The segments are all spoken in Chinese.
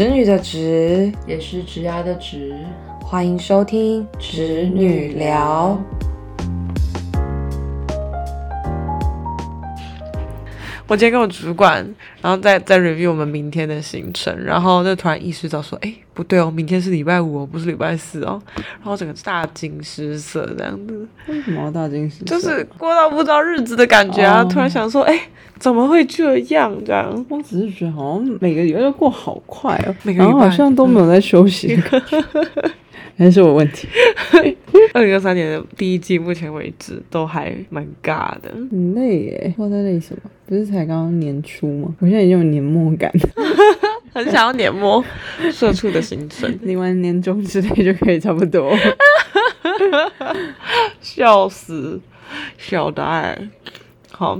侄女的侄，也是植牙的直。欢迎收听侄女聊。我今天跟我主管，然后再再 review 我们明天的行程，然后就突然意识到说，哎，不对哦，明天是礼拜五哦，不是礼拜四哦，然后整个大惊失色这样子。为什么要大惊失色？就是过到不知道日子的感觉啊！突然想说，哎，怎么会这样？这样，我只是觉得好像每个礼拜都过好快哦，每个礼拜好像都没有在休息。还是我问题。二零二三年的第一季，目前为止都还蛮尬的。很累耶，不知道在累什么？不是才刚刚年初吗？我现在已经有年末感，很想要年末 社畜的行程，领完年终之类就可以差不多。笑死，小达。好，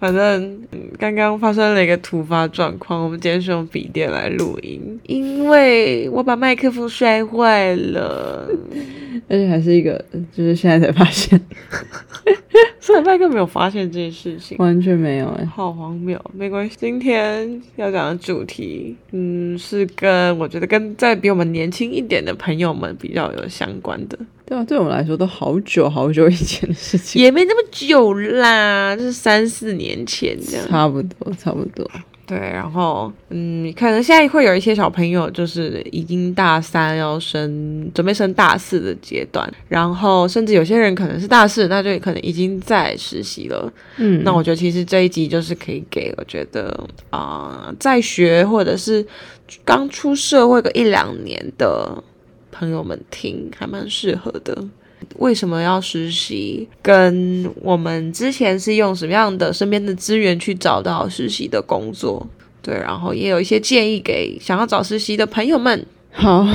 反正刚刚发生了一个突发状况，我们今天是用笔电来录音，因为我把麦克风摔坏了，而且还是一个，就是现在才发现，所以麦克没有发现这件事情，完全没有哎，好荒谬，没关系，今天要讲的主题，嗯，是跟我觉得跟在比我们年轻一点的朋友们比较有相关的。对啊，对我们来说都好久好久以前的事情，也没那么久啦，就是三四年前这样，差不多，差不多。对，然后嗯，可能现在会有一些小朋友就是已经大三要升，准备升大四的阶段，然后甚至有些人可能是大四，那就可能已经在实习了。嗯，那我觉得其实这一集就是可以给我觉得啊，在学或者是刚出社会个一两年的。朋友们听还蛮适合的。为什么要实习？跟我们之前是用什么样的身边的资源去找到实习的工作？对，然后也有一些建议给想要找实习的朋友们。好，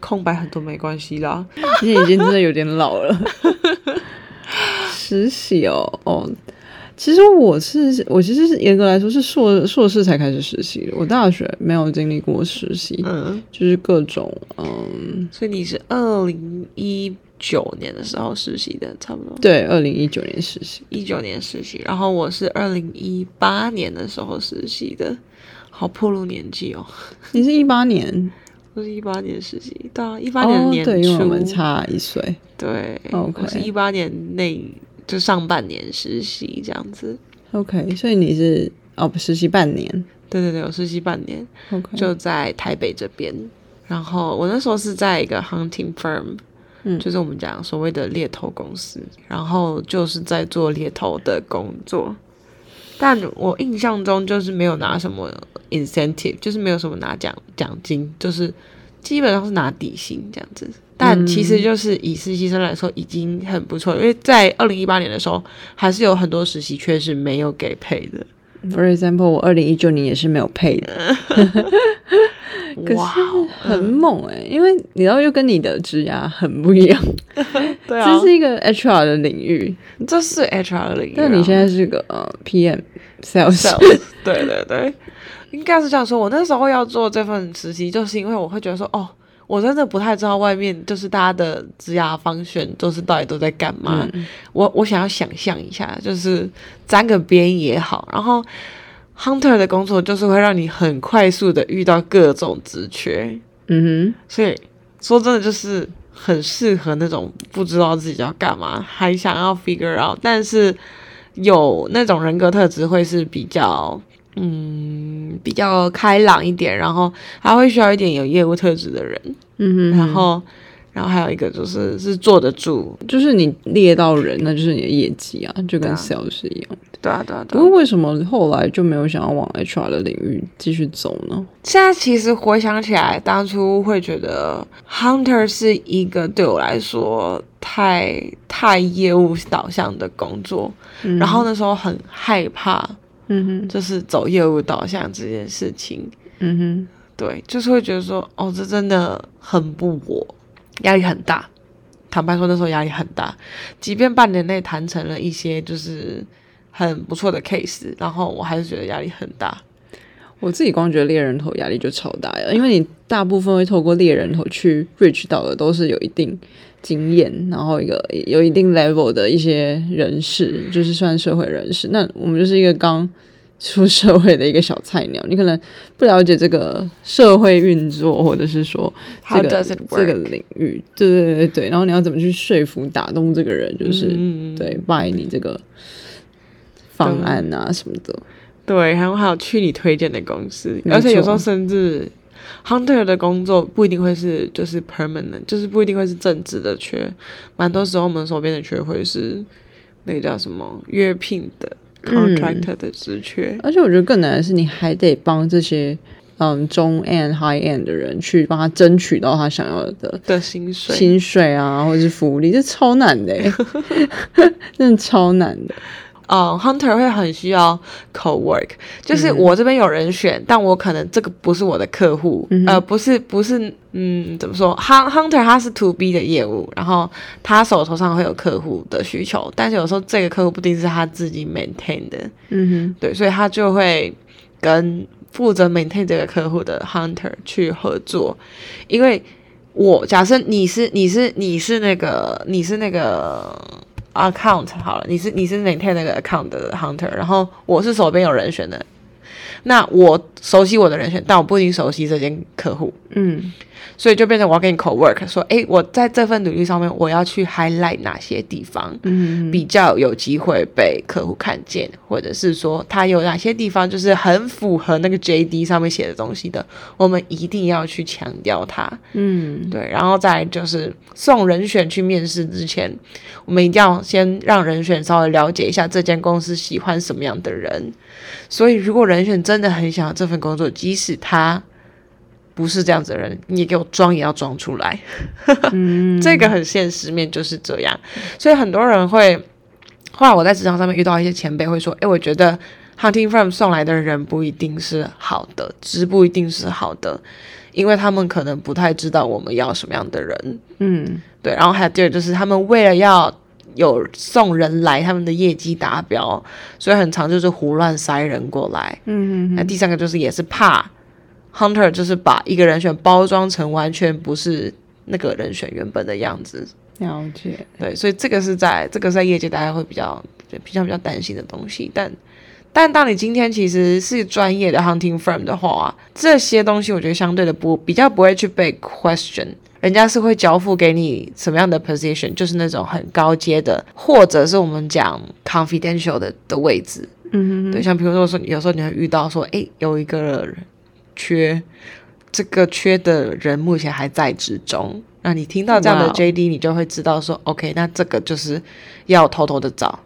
空白很多没关系啦，你已经真的有点老了。实习哦，哦。其实我是我其实是严格来说是硕硕士才开始实习的，我大学没有经历过实习，嗯，就是各种嗯，所以你是二零一九年的时候实习的，差不多。对，二零一九年实习，一九年实习，然后我是二零一八年的时候实习的，好破露年纪哦，你是一八年，我是一八年实习，到一八年年初，对，我们差一岁，对，我是一八年内。就上半年实习这样子，OK，所以你是哦，不实习半年，对对对，我实习半年，OK，就在台北这边。然后我那时候是在一个 hunting firm，嗯，就是我们讲所谓的猎头公司，然后就是在做猎头的工作。但我印象中就是没有拿什么 incentive，就是没有什么拿奖奖金，就是基本上是拿底薪这样子。但其实就是以实习生来说已经很不错，因为在二零一八年的时候，还是有很多实习却是没有给配的。For example，我二零一九年也是没有配的。哇，很猛哎！因为你知道，又跟你的职涯很不一样。对啊，这是一个 HR 的领域，这是 HR 的领域。那你现在是个呃 PM sales。对对对，应该是这样说。我那时候要做这份实习，就是因为我会觉得说，哦。我真的不太知道外面就是大家的职涯方选就是到底都在干嘛。我我想要想象一下，就是沾个边也好。然后 hunter 的工作就是会让你很快速的遇到各种职缺。嗯哼，所以说真的就是很适合那种不知道自己要干嘛，还想要 figure out，但是有那种人格特质会是比较。嗯，比较开朗一点，然后还会需要一点有业务特质的人。嗯哼，然后，然后还有一个就是是坐得住，就是你猎到人，那就是你的业绩啊，就跟 sales 一样。对啊，对啊。不过为什么后来就没有想要往 HR 的领域继续走呢？现在其实回想起来，当初会觉得 hunter 是一个对我来说太太业务导向的工作，然后那时候很害怕。嗯哼，就是走业务导向这件事情，嗯哼，对，就是会觉得说，哦，这真的很不我，压力很大。坦白说，那时候压力很大，即便半年内谈成了一些就是很不错的 case，然后我还是觉得压力很大。我自己光觉得猎人头压力就超大呀，因为你大部分会透过猎人头去 reach 到的都是有一定经验，然后一个有一定 level 的一些人士，就是算社会人士。那我们就是一个刚出社会的一个小菜鸟，你可能不了解这个社会运作，或者是说这个这个领域，对对对对。然后你要怎么去说服、打动这个人，就是对 buy 你这个方案啊什么的。对，然后还有去你推荐的公司，而且有时候甚至 hunter 的工作不一定会是就是 permanent，就是不一定会是正职的缺，蛮多时候我们手边的缺会是那个叫什么约聘的。Contractor 的职缺，而且我觉得更难的是，你还得帮这些嗯中 end high end 的人去帮他争取到他想要的的薪水、薪水啊，或者是福利，这超难的，真的超难的。呃，hunter 会很需要 co work，就是我这边有人选，但我可能这个不是我的客户，呃，不是不是，嗯，怎么说？hun hunter 他是 to B 的业务，然后他手头上会有客户的需求，但是有时候这个客户不一定是他自己 maintain 的，嗯哼，对，所以他就会跟负责 maintain 这个客户的 hunter 去合作，因为我假设你是你是你是那个你是那个。Account 好了，你是你是 maintain 那个 account 的 hunter，然后我是手边有人选的，那我熟悉我的人选，但我不一定熟悉这间客户，嗯。所以就变成我要跟你 co work，说，哎，我在这份履历上面，我要去 highlight 哪些地方，嗯，比较有机会被客户看见，或者是说他有哪些地方就是很符合那个 JD 上面写的东西的，我们一定要去强调它，嗯，对，然后再就是送人选去面试之前，我们一定要先让人选稍微了解一下这间公司喜欢什么样的人，所以如果人选真的很想要这份工作，即使他。不是这样子的人，你给我装也要装出来，这个很现实面就是这样，所以很多人会，后来我在职场上面遇到一些前辈会说，诶，我觉得 hunting firm 送来的人不一定是好的，值不一定是好的，因为他们可能不太知道我们要什么样的人，嗯，对，然后还有第二就是他们为了要有送人来，他们的业绩达标，所以很常就是胡乱塞人过来，嗯嗯，那第三个就是也是怕。Hunter 就是把一个人选包装成完全不是那个人选原本的样子，了解。对，所以这个是在这个在业界大家会比较比较比较担心的东西。但但当你今天其实是专业的 hunting firm 的话，这些东西我觉得相对的不比较不会去被 question，人家是会交付给你什么样的 position，就是那种很高阶的，或者是我们讲 confidential 的的位置。嗯哼，对，像比如说说有时候你会遇到说，哎，有一个人。缺这个缺的人目前还在之中。那你听到这样的 JD，你就会知道说，OK，那这个就是要偷偷的找，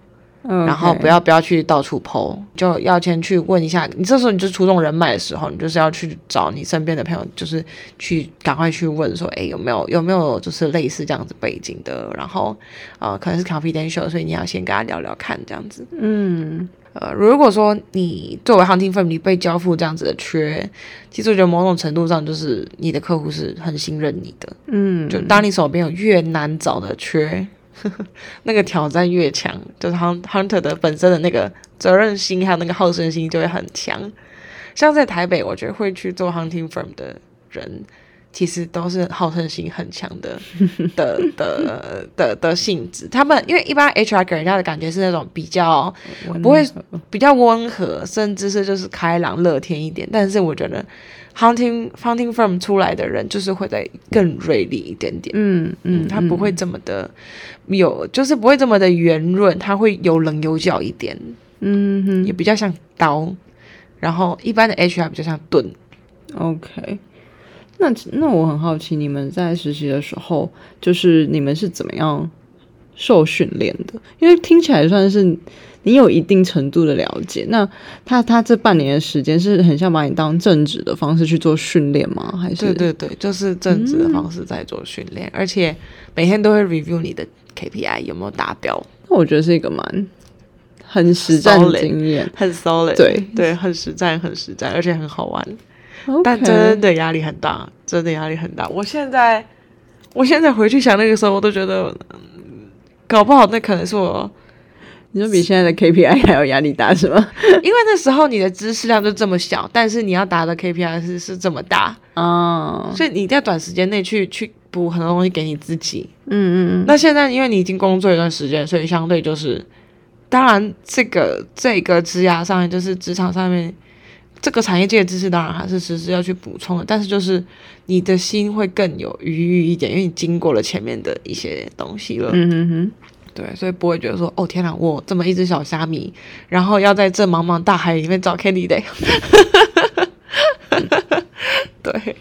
然后不要不要去到处剖，就要先去问一下。你这时候你就出动人脉的时候，你就是要去找你身边的朋友，就是去赶快去问说，哎，有没有有没有就是类似这样子背景的，然后呃，可能是 confidential，所以你要先跟他聊聊看这样子。嗯。呃，如果说你作为 hunting firm，你被交付这样子的缺，其实我觉得某种程度上就是你的客户是很信任你的。嗯，就当你手边有越难找的缺，那个挑战越强，就是 hunter 的本身的那个责任心还有那个好胜心就会很强。像在台北，我觉得会去做 hunting firm 的人。其实都是好胜心很强的 的的的的性质。他们因为一般 HR 给人家的感觉是那种比较不会比较温和，甚至是就是开朗乐天一点。但是我觉得 hunting hunting firm 出来的人就是会在更锐利一点点。嗯嗯，他不会这么的有，就是不会这么的圆润，他会有棱有角一点。嗯哼，也比较像刀。然后一般的 HR 比较像盾。OK。那那我很好奇，你们在实习的时候，就是你们是怎么样受训练的？因为听起来算是你有一定程度的了解。那他他这半年的时间是很像把你当正职的方式去做训练吗？还是对对对，就是正职的方式在做训练，而且每天都会 review 你的 KPI 有没有达标。那我觉得是一个蛮很实战经验，很 solid，对对，很实战，很实战，而且很好玩。但真的压力很大，真的压力很大。我现在，我现在回去想那个时候，我都觉得，搞不好那可能是我。你说比现在的 KPI 还要压力大是吗？因为那时候你的知识量就这么小，但是你要达的 KPI 是是这么大啊，所以你在短时间内去去补很多东西给你自己。嗯嗯嗯。那现在因为你已经工作一段时间，所以相对就是当然这个这个职涯上面，就是职场上面这个产业界的知识，当然还是时时要去补充的。但是就是你的心会更有余裕一点，因为你经过了前面的一些东西了。嗯哼哼，对，所以不会觉得说，哦天哪，我这么一只小虾米，然后要在这茫茫大海里面找 candidate。对，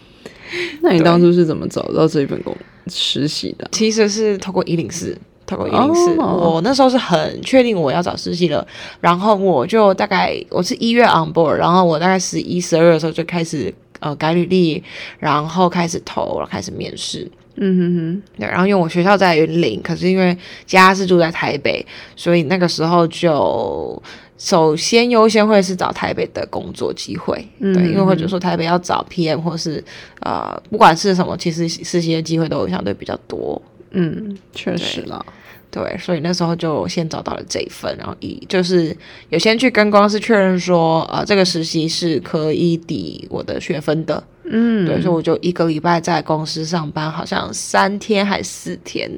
那你当初是怎么找到这一份工实习的？其实是透过一零四，透过一零四，哦我那时候是很确定我要找实习了，然后我就大概我是一月 on board，然后我大概十一、十二的时候就开始呃改履历，然后开始投，然后开始面试。嗯哼哼，对，然后因为我学校在云林，可是因为家是住在台北，所以那个时候就首先优先会是找台北的工作机会。对，因为或者说台北要找 PM 或是呃不管是什么，其实实习的机会都相对比较多。嗯，确实啦。对，所以那时候就先找到了这一份，然后以就是有先去跟公司确认说，呃，这个实习是可以抵我的学分的。嗯，对，所以我就一个礼拜在公司上班，好像三天还四天，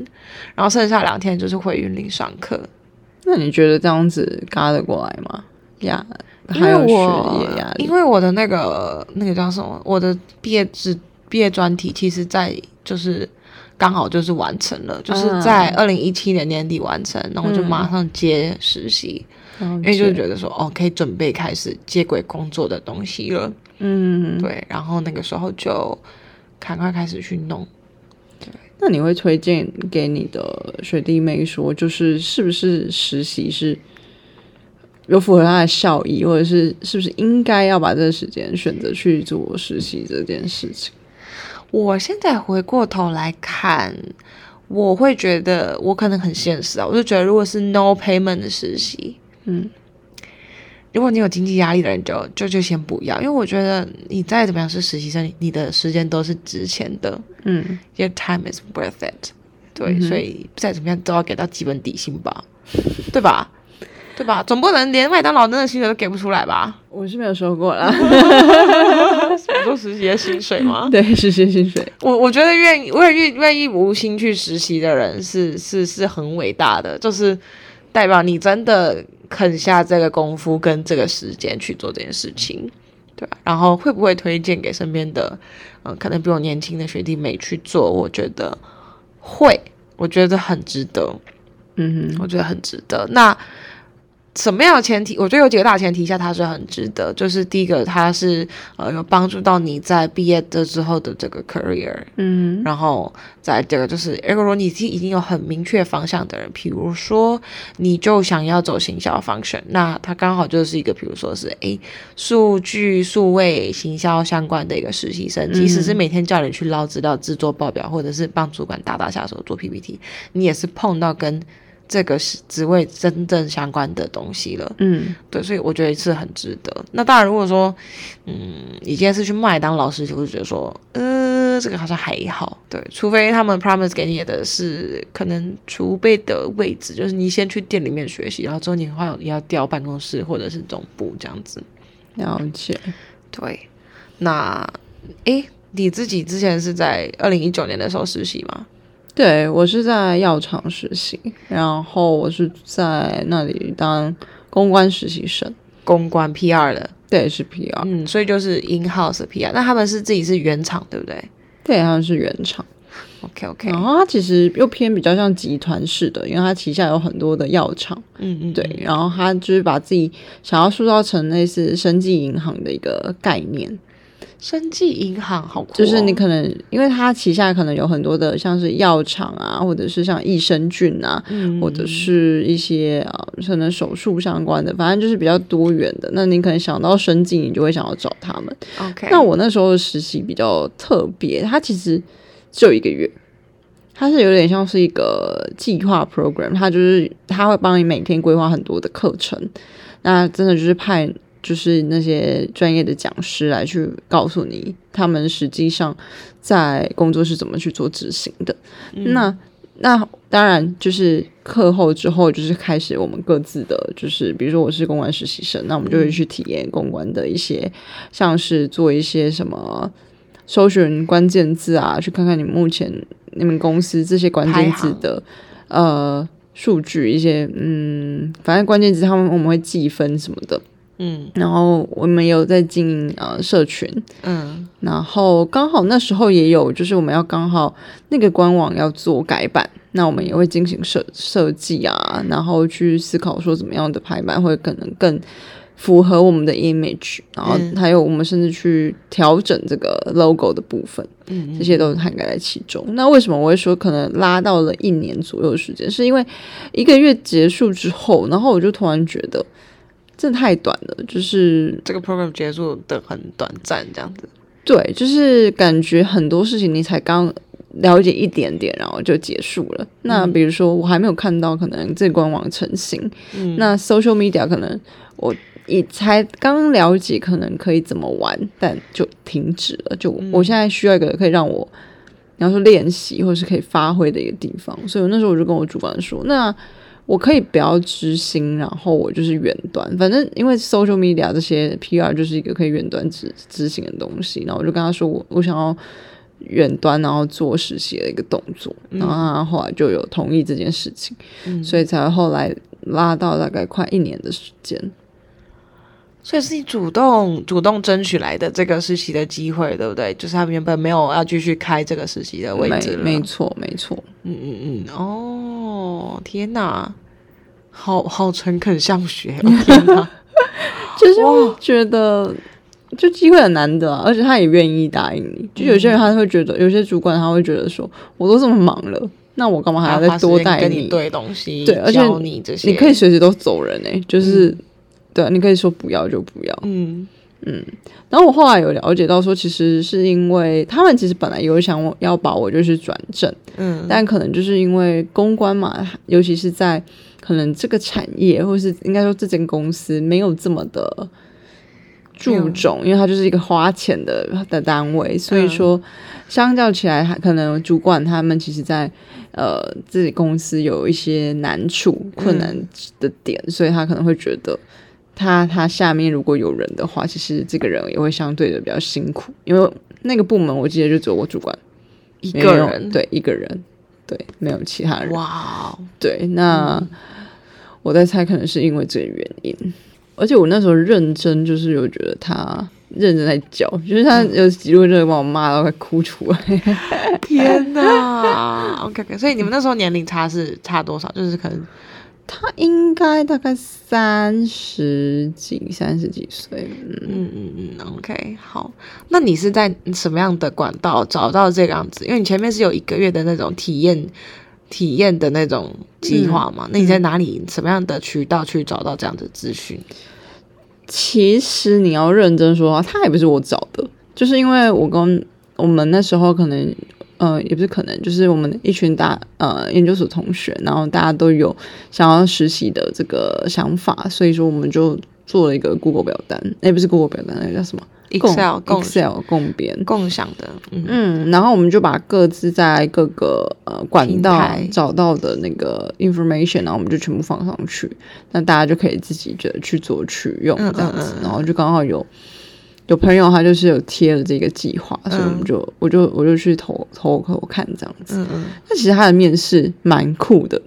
然后剩下两天就是回云林上课。那你觉得这样子嘎得过来吗？呀因为还有学我业压力因，为我的那个那个叫什么，我的毕业制毕业专题，其实在就是刚好就是完成了，就是在二零一七年年底完成，然后就马上接实习，因因为就是觉得说哦，可以准备开始接轨工作的东西了。嗯，对，然后那个时候就赶快开始去弄。那你会推荐给你的学弟妹说，就是是不是实习是有符合他的效益，或者是是不是应该要把这个时间选择去做实习这件事情？我现在回过头来看，我会觉得我可能很现实啊，我就觉得如果是 no payment 的实习，嗯，如果你有经济压力的人就就就先不要，因为我觉得你再怎么样是实习生，你的时间都是值钱的嗯，，your time is worth it。对，所以再怎么样都要给到基本底薪吧，对吧？对吧？总不能连麦当劳那个薪水都给不出来吧？我是没有说过啦，我做实习的薪水吗？对，实习薪水，我我觉得愿意，我也愿愿意无心去实习的人是是是很伟大的，就是代表你真的肯下这个功夫跟这个时间去做这件事情，对吧？然后会不会推荐给身边的，嗯、可能比我年轻的学弟妹去做？我觉得会，我觉得很值得，嗯哼，我觉得很值得。那什么样的前提？我觉得有几个大前提下，它是很值得。就是第一个，它是呃有帮助到你在毕业的之后的这个 career，嗯然后再这个就是，如果你是已经有很明确方向的人，比如说你就想要走行销 function，那它刚好就是一个，比如说是诶数据数位行销相关的一个实习生，即使是每天叫你去捞资料、制作报表，或者是帮主管打打下手做 PPT，你也是碰到跟这个是职位真正相关的东西了。嗯对，所以我觉得是很值得。那当然，如果说，嗯，你今天是去麦当劳实习，我就觉得说，呃，这个好像还好。对，除非他们 promise 给你的是可能储备的位置，就是你先去店里面学习，然后之后你的话要调办公室或者是总部这样子。了解。对，那诶，你自己之前是在二零一九年的时候实习吗？对我是在药厂实习，然后我是在那里当公关实习生，公关 PR 的，对，是 PR，嗯，所以就是 in house PR。那他们是自己是原厂，对不对对，他们是原厂。？OK OK，然后它其实又偏比较像集团式的，因为它旗下有很多的药厂，嗯嗯，对，然后它就是把自己想要塑造成类似生技银行的一个概念，生技银行好、哦，就是你可能因为它旗下可能有很多的像是药厂啊，或者是像益生菌啊，嗯或者是一些啊可能手术相关的，反正就是比较多元的。那你可能想到生技，你就会想要找他们。OK，那我那时候的实习比较特别，它其实只有一个月，它是有点像是一个计划 program，它就是它会帮你每天规划很多的课程，那真的就是派就是那些专业的讲师来去告诉你他们实际上在工作是怎么去做执行的。那那当然就是课后之后就是开始我们各自的，就是比如说我是公关实习生，那我们就会去体验公关的一些，像是做一些什么搜寻关键字啊，去看看你目前你们公司这些关键字的呃数据，一些嗯，反正关键字他们我们会计分什么的。嗯。然后我们有在经营呃社群，嗯。然后刚好那时候也有，就是我们要刚好那个官网要做改版，那我们也会进行设设计啊，然后去思考说怎么样的排版会可能更符合我们的 image，然后嗯还有我们甚至去调整这个 logo 的部分，嗯。这些都涵盖在其中。那为什么我会说可能拉到了一年左右的时间？是因为一个月结束之后，然后我就突然觉得这太短了，就是这个 program 结束的很短暂，这样子。对，就是感觉很多事情你才刚了解一点点，然后就结束了。那比如说，我还没有看到可能这官网成型，嗯那 social media 可能我也才刚了解，可能可以怎么玩，但就停止了。就我现在需要一个可以让我，你要说练习或是可以发挥的一个地方，所以那时候我就跟我主管说，那。我可以不要执行，然后我就是远端，反正因为 social media 这些 PR 就是一个可以远端执执行的东西，然后我就跟他说我我想要远端，然后做实习的一个动作，然后他后来就有同意这件事情，嗯所以才后来拉到大概快一年的时间。所以是你主动主动争取来的这个实习的机会，对不对？就是他们原本没有要继续开这个实习的位置了。没没错没错，嗯嗯嗯，哦，天哪，好好诚恳向学，哦、天哪，就是会觉得。就机会很难得、啊，而且他也愿意答应你。就有些人他会觉得，有些主管他会觉得说，我都这么忙了，那我干嘛还要再多带跟你对东西，对，而且你这些，你可以随时都走人哎、就是、对啊，你可以说不要就不要。嗯嗯然后我后来有了解到说，其实是因为他们其实本来有想我要把我就是转正，嗯但可能就是因为公关嘛，尤其是在可能这个产业或是应该说这间公司没有这么的注重，因为它就是一个花钱的的单位，所以说相较起来，还可能主管他们其实在呃自己公司有一些难处、困难的点，所以他可能会觉得。他他下面如果有人的话，其实这个人也会相对的比较辛苦，因为那个部门我记得就只有我主管一个人，对一个人，对没有其他人。哇哦，对，那、我在猜，可能是因为这个原因。而且我那时候认真，就是有觉得他认真在教，就是他有几度真的把我骂到快哭出来。天哪 OK，所以你们那时候年龄差是差多少？就是可能他应该大概三十几、三十几岁，嗯，嗯嗯嗯，OK，好。那你是在什么样的管道找到这个样子？因为你前面是有一个月的那种体验体验的那种计划嘛？那你在哪里什么样的渠道去找到这样的资讯？其实你要认真说话，他也不是我找的，就是因为我跟我们那时候可能，呃，也不是可能，就是我们一群大呃研究所同学，然后大家都有想要实习的这个想法，所以说我们就做了一个 Google 表单，哎，不是 Google 表单，那个叫什么？Excel 共 Excel 共编。共享的，嗯。嗯，然后我们就把各自在各个呃管道找到的那个 information，然后我们就全部放上去，那大家就可以自己的去做去用嗯这样子，嗯嗯。然后就刚好有有朋友他就是有贴了这个计划，所以我们就我就我就去投投给我看这样子。嗯嗯那其实他的面试蛮酷的，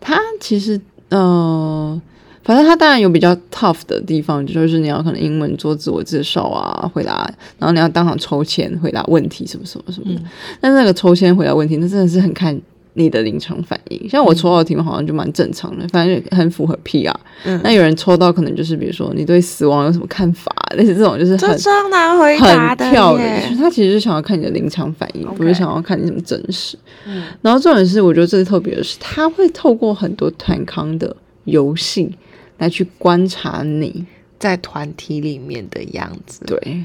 他其实呃，反正他当然有比较 tough 的地方，就是你要可能英文做自我介绍啊，回答，然后你要当场抽签回答问题什么什么什么的。但那个抽签回答问题，那真的是很看你的临场反应。像我抽到的题目好像就蛮正常的，反正就很符合 PR。嗯那有人抽到可能就是比如说你对死亡有什么看法，类似这种就是很难回答很跳的，他其实是想要看你的临场反应不是想要看你什么真实。嗯然后重点是，我觉得最特别的是，他会透过很多团康的游戏来去观察你。在团体里面的样子。对，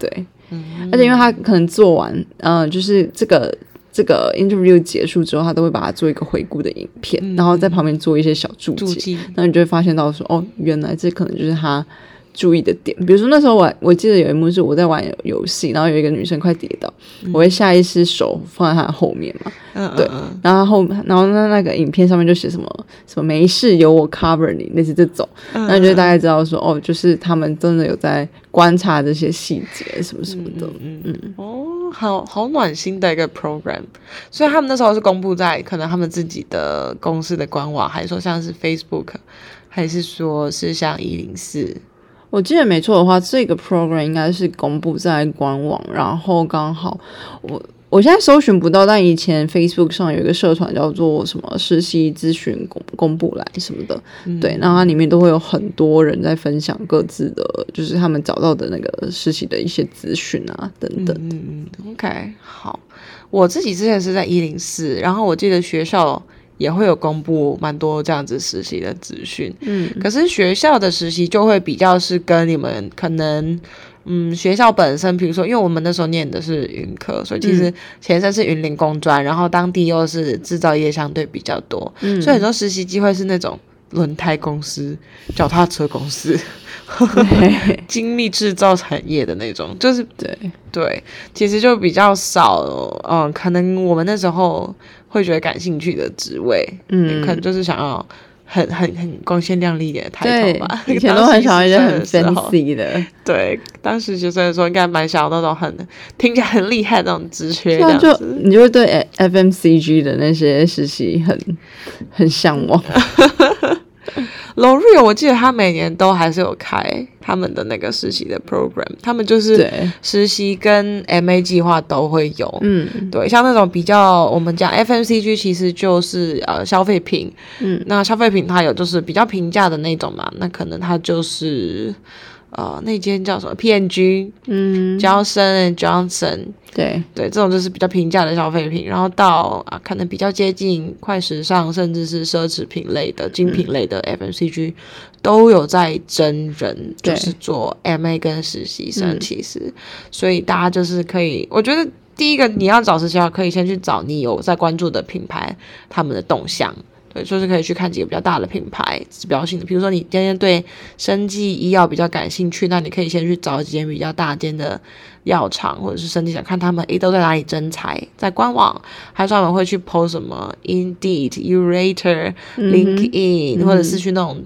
对，嗯而且因为他可能做完，呃，就是这个这个 interview 结束之后，他都会把它做一个回顾的影片，然后在旁边做一些小注解，注记，然后你就会发现到说，哦，原来这可能就是他注意的点。比如说那时候我我记得有一幕是我在玩游戏，然后有一个女生快跌倒，我会下意识手放在她的后面嘛，嗯对。然后后然后那那个影片上面就写什么什么没事有我 cover 你，类似这种，嗯那你就大概知道说，哦，就是他们真的有在观察这些细节什么什么的。嗯。嗯。哦，好好暖心的一个 program。所以他们那时候是公布在可能他们自己的公司的官网，还是说像是 Facebook，还是说是像一零四？我记得没错的话，这个 program 应该是公布在官网，然后刚好我。我现在搜寻不到，但以前 Facebook 上有一个社团叫做什么实习咨询公公布栏什么的，对，那它里面都会有很多人在分享各自的，就是他们找到的那个实习的一些资讯啊等等。嗯嗯，OK，好，我自己之前是在一零四，然后我记得学校也会有公布蛮多这样子实习的资讯，嗯，可是学校的实习就会比较是跟你们可能。嗯，学校本身，比如说，因为我们那时候念的是云科，所以其实前身是云林工专，然后当地又是制造业相对比较多，所以很多实习机会是那种轮胎公司、脚踏车公司、精密制造产业的那种，就是对对，其实就比较少。嗯，可能我们那时候会觉得感兴趣的职位，嗯，可能就是想要。很很很光鲜亮丽一点的抬头吧，以前 都很想要一些很 fancy 的。对，当时学生的时候应该蛮想要那种很听起来很厉害那种职缺，这样子。你就会对 FMCG 的那些实习很很向往。龙瑞，我记得他每年都还是有开他们的那个实习的 program，他们就是实习跟 MA 计划都会有。嗯，对，像那种比较我们讲 FMCG，其实就是呃消费品。嗯，那消费品它有就是比较平价的那种嘛，那可能它就是。呃，那间叫什么？PNG，嗯，Johnson Johnson，对。对，这种就是比较平价的消费品，然后到啊，可能比较接近快时尚，甚至是奢侈品类的精品类的 FMCG，都有在真人，就是做 MA 跟实习生，其实，所以大家就是可以，我觉得第一个你要找实习，可以先去找你有在关注的品牌他们的动向。对，就是可以去看几个比较大的品牌，指标性的。比如说，你今天对生技医药比较感兴趣，那你可以先去找几间比较大间的药厂，或者是生技想，看他们诶都在哪里征才，在官网，还专门会去 post 什么 Indeed、Urator、LinkedIn，或者是去那种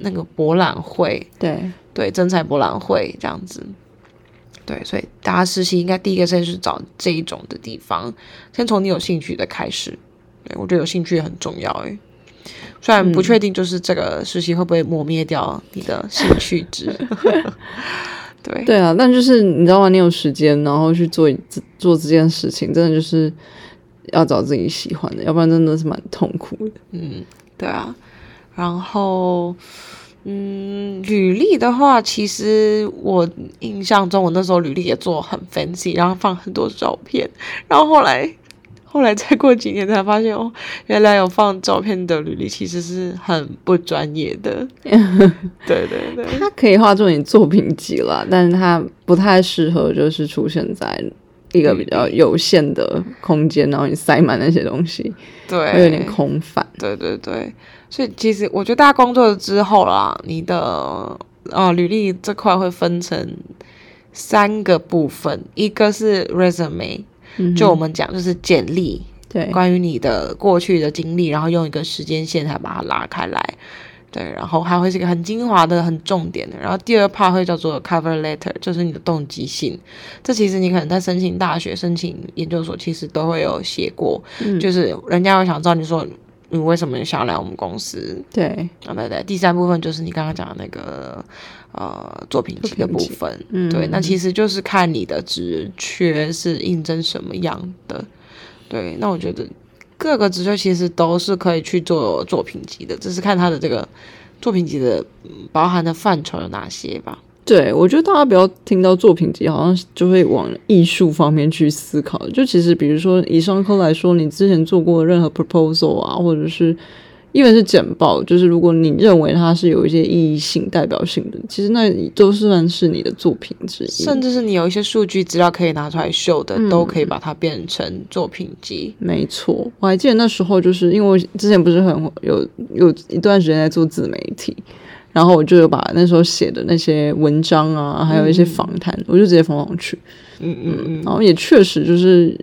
那个博览会，对对，征才博览会这样子。对，所以大家实习应该第一个先去找这一种的地方，先从你有兴趣的开始。我觉得有兴趣很重要诶，虽然不确定就是这个实习会不会磨灭掉你的兴趣值。对对啊，但就是你知道吗？你有时间，然后去做做这件事情，真的就是要找自己喜欢的，要不然真的是蛮痛苦的。嗯，对啊。然后，嗯，履历的话，其实我印象中，我那时候履历也做很 fancy，然后放很多照片，然后后来。后来再过几年才发现哦，原来有放照片的履历其实是很不专业的。对对对，它可以画作你作品集了，但是它不太适合就是出现在一个比较有限的空间，然后你塞满那些东西，对，会有点空泛。对对对，所以其实我觉得大家工作之后啦，你的呃履历这块会分成三个部分，一个是 resume。就我们讲，就是简历，对，关于你的过去的经历，然后用一个时间线才把它拉开来，对，然后还会是一个很精华的、很重点的。然后第二 part 会叫做 cover letter，就是你的动机信。这其实你可能在申请大学、申请研究所，其实都会有写过，就是人家会想知道你说你为什么想要来我们公司。对，啊对对。第三部分就是你刚刚讲的那个。呃，作品集的部分，对，那其实就是看你的职缺是应征什么样的，对，那我觉得各个职缺其实都是可以去做作品集的，只是看它的这个作品集的包含的范畴有哪些吧。对，我觉得大家不要听到作品集，好像就会往艺术方面去思考。就其实，比如说以上科来说，你之前做过任何 proposal 啊，或者是。因为是简报，就是如果你认为它是有一些意义性、代表性的，其实那都算是你的作品之一。甚至是你有一些数据资料可以拿出来秀的，都可以把它变成作品集。没错，我还记得那时候，就是因为我之前不是很有有一段时间在做自媒体，然后我就有把那时候写的那些文章啊，还有一些访谈，我就直接放上去。嗯嗯嗯，然后也确实就是。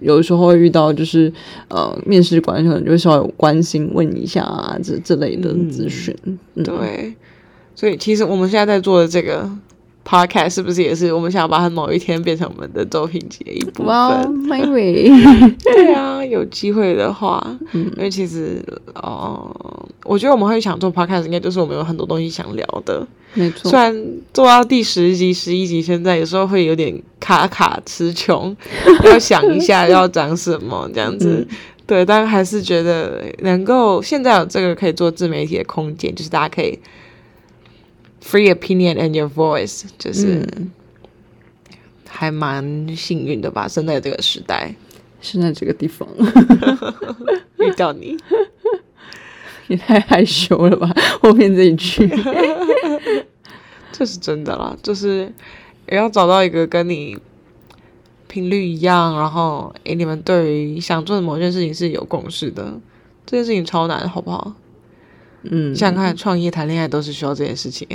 有时候会遇到，就是呃，面试官可能就稍微关心问一下啊，这这类的咨询。对，所以其实我们现在在做的这个 podcast 是不是也是我们想把它某一天变成我们的作品集的一部哇分？，maybe，对啊，有机会的话，因为其实哦、我觉得我们会想做 podcast，应该就是我们有很多东西想聊的。没错虽，然做到第十集、十一集，现在有时候会有点卡卡词穷，要想一下要讲什么这样子。对，但还是觉得能够现在有这个可以做自媒体的空间，就是大家可以 free opinion and your voice，就是还蛮幸运的吧。生在这个时代现在这个地方 遇到你，也太害羞了吧？后面这一句，这是真的啦，就是也要找到一个跟你频率一样，然后诶，你们对于想做的某件事情是有共识的，这件事情超难，好不好？嗯，想想看，创业、谈恋爱都是需要这件事情。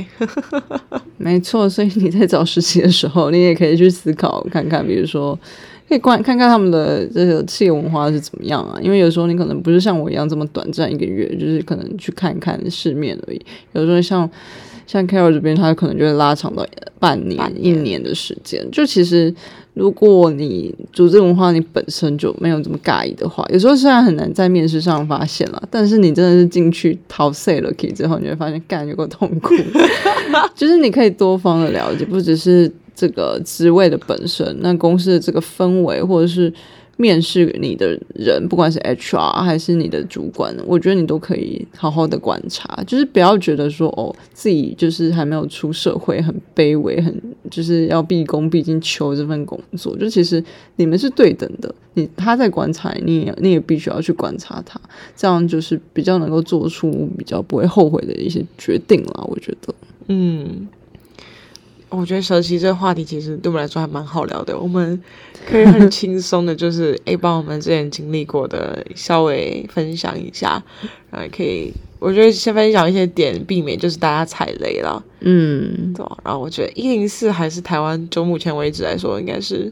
没错，所以你在找实习的时候，你也可以去思考看看，比如说，可以观看看他们的这个企业文化是怎么样啊？因为有时候你可能不是像我一样这么短暂一个月，就是可能去看看世面而已。有时候像像 Carol 这边，他可能就会拉长到半年、一年的时间。就其实，如果你组织文化你本身就没有这么尬意的话，有时候虽然很难在面试上发现了，但是你真的是进去逃 say 了 key 之后，你会发现干有够痛苦。就是你可以多方的了解，不只是这个职位的本身，那公司的这个氛围，或者是面试你的人，不管是 HR 还是你的主管，我觉得你都可以好好的观察，就是不要觉得说哦自己就是还没有出社会，很卑微，很就是要毕恭毕敬求这份工作，就其实你们是对等的，你他在观察你，你也你也必须要去观察他，这样就是比较能够做出比较不会后悔的一些决定啦，我觉得。嗯，我觉得蛇期这个话题其实对我们来说还蛮好聊的，我们可以很轻松的，就是 诶，把我们之前经历过的稍微分享一下，然后也可以，我觉得先分享一些点，避免就是大家踩雷了，嗯，对吧？然后我觉得一零四还是台湾就目前为止来说，应该是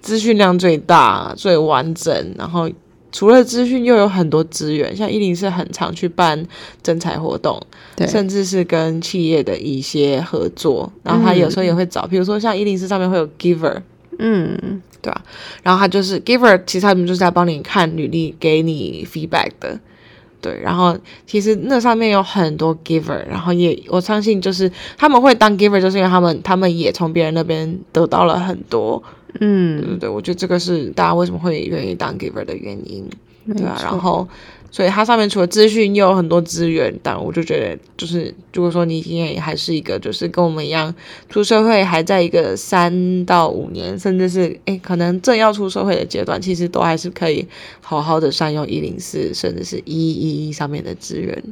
资讯量最大、最完整，然后。除了资讯，又有很多资源，像一零四很常去办征才活动，对，甚至是跟企业的一些合作，然后他有时候也会找，比如说像一零四上面会有 Giver，嗯对吧？然后他就是 Giver，其实他们就是在帮你看履历，给你 feedback 的。对，然后其实那上面有很多 giver，然后也我相信就是他们会当 giver，就是因为他们他们也从别人那边得到了很多，对嗯，对对，我觉得这个是大家为什么会愿意当 giver 的原因。对啊，然后所以它上面除了资讯，又有很多资源。但我就觉得，就是如果说你今天还是一个，就是跟我们一样出社会，还在一个三到五年，甚至是诶可能正要出社会的阶段，其实都还是可以好好的善用一零四，甚至是一一一上面的资源。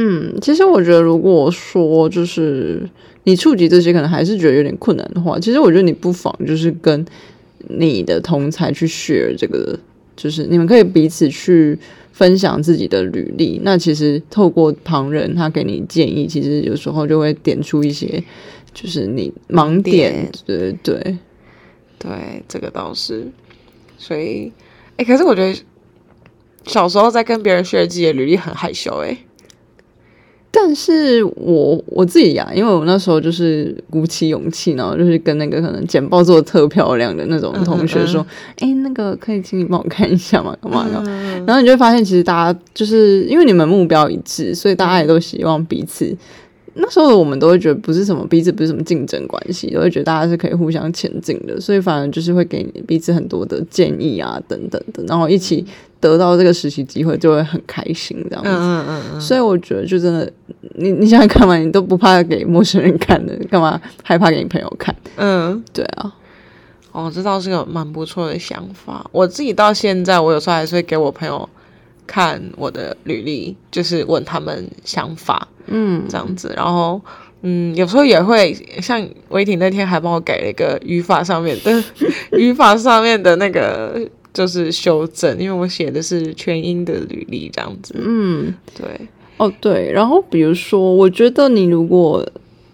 嗯，其实我觉得，如果说就是你触及这些，可能还是觉得有点困难的话，其实我觉得你不妨就是跟你的同才去 share 这个，就是你们可以彼此去分享自己的履历。那其实透过旁人他给你建议，其实有时候就会点出一些就是你盲点，对对对。对，这个倒是。所以，诶，可是我觉得小时候在跟别人 share 自己的履历很害羞、诶。但是我我自己呀、因为我那时候就是鼓起勇气，然后就是跟那个可能简报做的特漂亮的那种同学说，哎、那个可以请你帮我看一下吗？干嘛的？然后你就会发现，其实大家就是因为你们目标一致，所以大家也都希望彼此。那时候的我们都会觉得不是什么彼此不是什么竞争关系，都会觉得大家是可以互相前进的，所以反而就是会给你彼此很多的建议啊等等的，然后一起得到这个实习机会，就会很开心这样子。嗯嗯嗯所以我觉得就真的，你你想想看嘛，你都不怕给陌生人看的，干嘛害怕给你朋友看？嗯，对啊，哦，这倒是个蛮不错的想法。我自己到现在，我有时候还是会给我朋友看我的履历，就是问他们想法，嗯，这样子。然后，嗯，有时候也会像威婷那天还帮我改了一个语法上面的 语法上面的那个就是修正，因为我写的是全英的履历这样子。嗯，对，哦对，然后比如说，我觉得你如果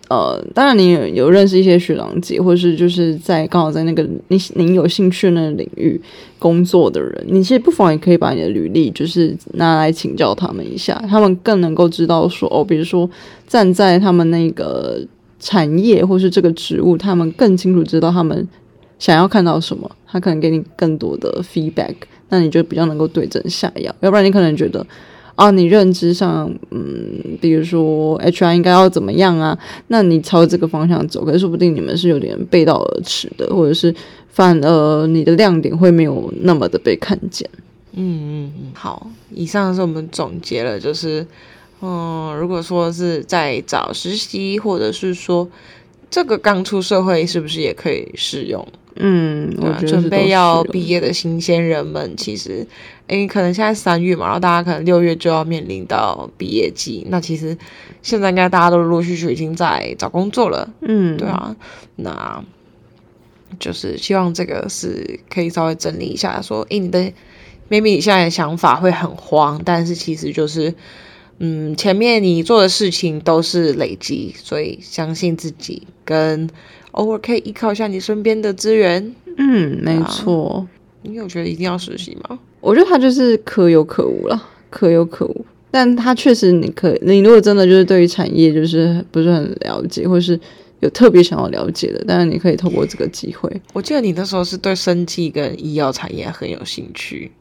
呃，当然你有有认识一些学长姐，或是就是在刚好在那个你你有兴趣的那个领域工作的人，你其实不妨也可以把你的履历就是拿来请教他们一下，他们更能够知道说哦，比如说站在他们那个。产业或是这个职务，他们更清楚知道他们想要看到什么，他可能给你更多的 feedback，那你就比较能够对症下药。要不然你可能觉得。啊，你认知上，嗯，比如说 HR 应该要怎么样啊？那你朝这个方向走，可是说不定你们是有点背道而驰的，或者是反而你的亮点会没有那么的被看见。嗯嗯嗯，好，以上是我们总结了，就是，嗯，如果说是在找实习，或者是说这个刚出社会，是不是也可以适用？嗯，我觉得准备要毕业的新鲜人们，其实，诶，可能现在三月嘛，然后大家可能六月就要面临到毕业季，那其实现在应该大家都陆陆续续已经在找工作了，嗯，对啊，那就是希望这个是可以稍微整理一下，说，诶，你的 maybe 你现在的想法会很慌，但是其实就是，嗯，前面你做的事情都是累积，所以相信自己跟。偶尔可以依靠一下你身边的资源。嗯，没错。你有觉得一定要实习吗？我觉得它就是可有可无了，可有可无。但它确实，你可你如果真的就是对于产业就是不是很了解，或是有特别想要了解的，当然你可以透过这个机会。我记得你那时候是对生技跟医药产业很有兴趣。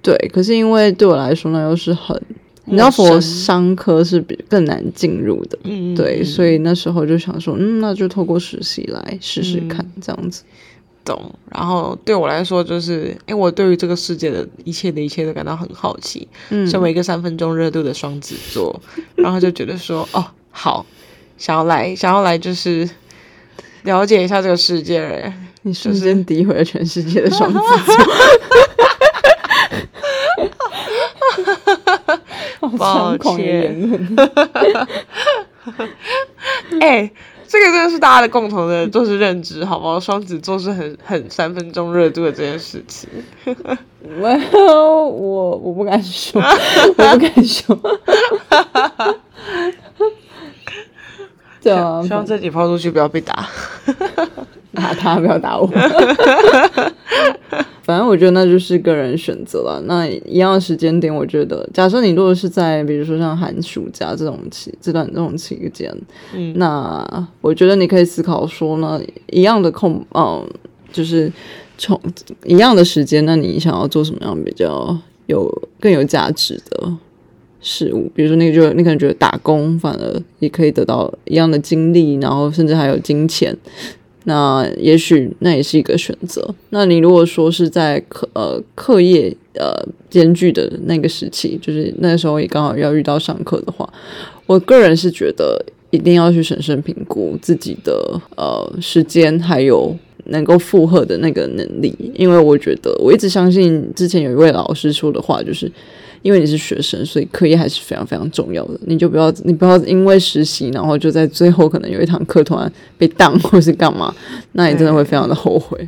对，可是因为对我来说呢，又是很。你知道，佛商科是比更难进入的，嗯，对，所以那时候就想说，嗯，那就透过实习来试试看，这样子。懂。然后对我来说，就是，因为，我对于这个世界的一切的一切都感到很好奇。嗯，身为一个三分钟热度的双子座，然后就觉得说，哦，好，想要来，想要来，就是了解一下这个世界。你瞬间诋毁了全世界的双子座。抱歉，哎，这个真的是大家的共同的，就是认知，好吗？双子座是很很三分钟热度的这件事情。我我我不敢说，我不敢说。对啊，希望这几抛出去不要被打，打他不要打我。反正我觉得那就是个人选择了。那一样的时间点，我觉得，假设你如果是在比如说像寒暑假这种期这段这种期间，嗯，那我觉得你可以思考说呢，一样的空，嗯，就是从一样的时间，那你想要做什么样比较有更有价值的事物？比如说，那个就你可能觉得打工反而也可以得到一样的经历，然后甚至还有金钱。那也许那也是一个选择。那你如果说是在课呃课业呃艰巨的那个时期，就是那时候也刚好要遇到上课的话，我个人是觉得一定要去审慎评估自己的呃时间还有能够负荷的那个能力，因为我觉得我一直相信之前有一位老师说的话，就是。因为你是学生，所以课业还是非常非常重要的。你就不要，你不要因为实习，然后就在最后可能有一堂课突然被当或是干嘛，那你真的会非常的后悔。